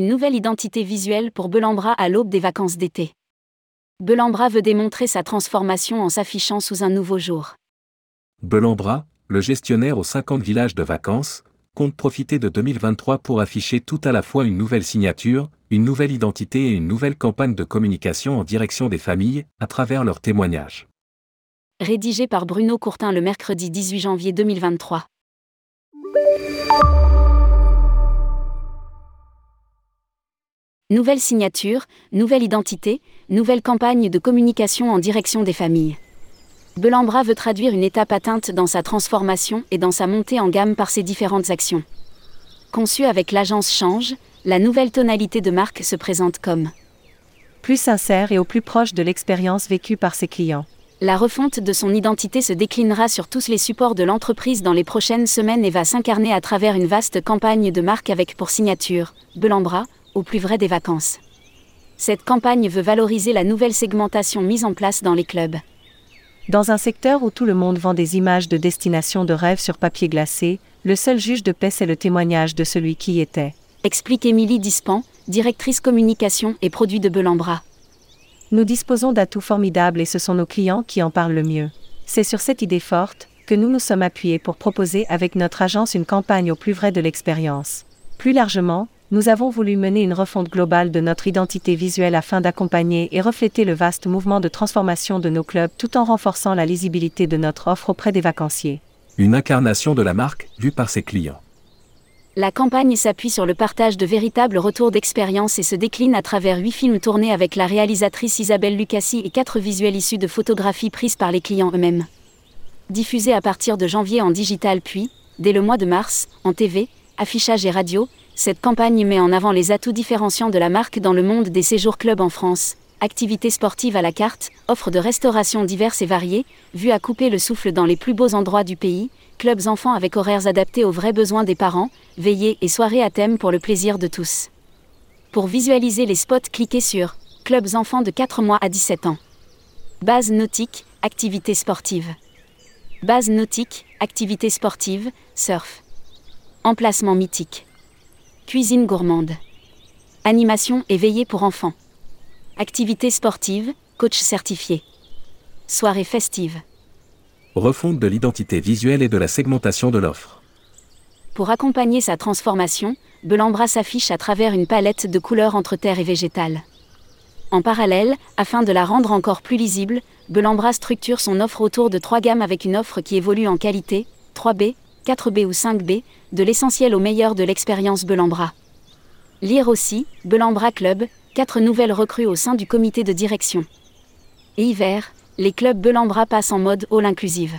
nouvelle identité visuelle pour Belambra à l'aube des vacances d'été. Belambra veut démontrer sa transformation en s'affichant sous un nouveau jour. Belambra, le gestionnaire aux 50 villages de vacances, compte profiter de 2023 pour afficher tout à la fois une nouvelle signature, une nouvelle identité et une nouvelle campagne de communication en direction des familles, à travers leurs témoignages. Rédigé par Bruno Courtin le mercredi 18 janvier 2023. Nouvelle signature, nouvelle identité, nouvelle campagne de communication en direction des familles. Belambra veut traduire une étape atteinte dans sa transformation et dans sa montée en gamme par ses différentes actions. Conçue avec l'agence Change, la nouvelle tonalité de marque se présente comme plus sincère et au plus proche de l'expérience vécue par ses clients. La refonte de son identité se déclinera sur tous les supports de l'entreprise dans les prochaines semaines et va s'incarner à travers une vaste campagne de marque avec pour signature Belambra, au plus vrai des vacances. Cette campagne veut valoriser la nouvelle segmentation mise en place dans les clubs. Dans un secteur où tout le monde vend des images de destination de rêve sur papier glacé, le seul juge de paix c'est le témoignage de celui qui y était. Explique Émilie Dispan, directrice communication et produits de Belambra. Nous disposons d'atouts formidables et ce sont nos clients qui en parlent le mieux. C'est sur cette idée forte que nous nous sommes appuyés pour proposer avec notre agence une campagne au plus vrai de l'expérience. Plus largement, nous avons voulu mener une refonte globale de notre identité visuelle afin d'accompagner et refléter le vaste mouvement de transformation de nos clubs tout en renforçant la lisibilité de notre offre auprès des vacanciers. Une incarnation de la marque vue par ses clients. La campagne s'appuie sur le partage de véritables retours d'expérience et se décline à travers huit films tournés avec la réalisatrice Isabelle Lucassi et quatre visuels issus de photographies prises par les clients eux-mêmes. Diffusés à partir de janvier en digital puis, dès le mois de mars, en TV, affichage et radio, cette campagne met en avant les atouts différenciants de la marque dans le monde des séjours clubs en France. Activités sportives à la carte, offres de restauration diverses et variées, vues à couper le souffle dans les plus beaux endroits du pays, clubs enfants avec horaires adaptés aux vrais besoins des parents, veillées et soirées à thème pour le plaisir de tous. Pour visualiser les spots, cliquez sur Clubs enfants de 4 mois à 17 ans. Base nautique, activités sportives. Base nautique, activités sportives, surf. Emplacement mythique. Cuisine gourmande. Animation et veillée pour enfants. Activités sportives, coach certifié. Soirée festive. Refonte de l'identité visuelle et de la segmentation de l'offre. Pour accompagner sa transformation, Belambra s'affiche à travers une palette de couleurs entre terre et végétal. En parallèle, afin de la rendre encore plus lisible, Belambra structure son offre autour de trois gammes avec une offre qui évolue en qualité, 3B, 4B ou 5B, de l'essentiel au meilleur de l'expérience Belambra. Lire aussi, Belambra Club, quatre nouvelles recrues au sein du comité de direction. Et hiver, les clubs Belambra passent en mode all inclusive.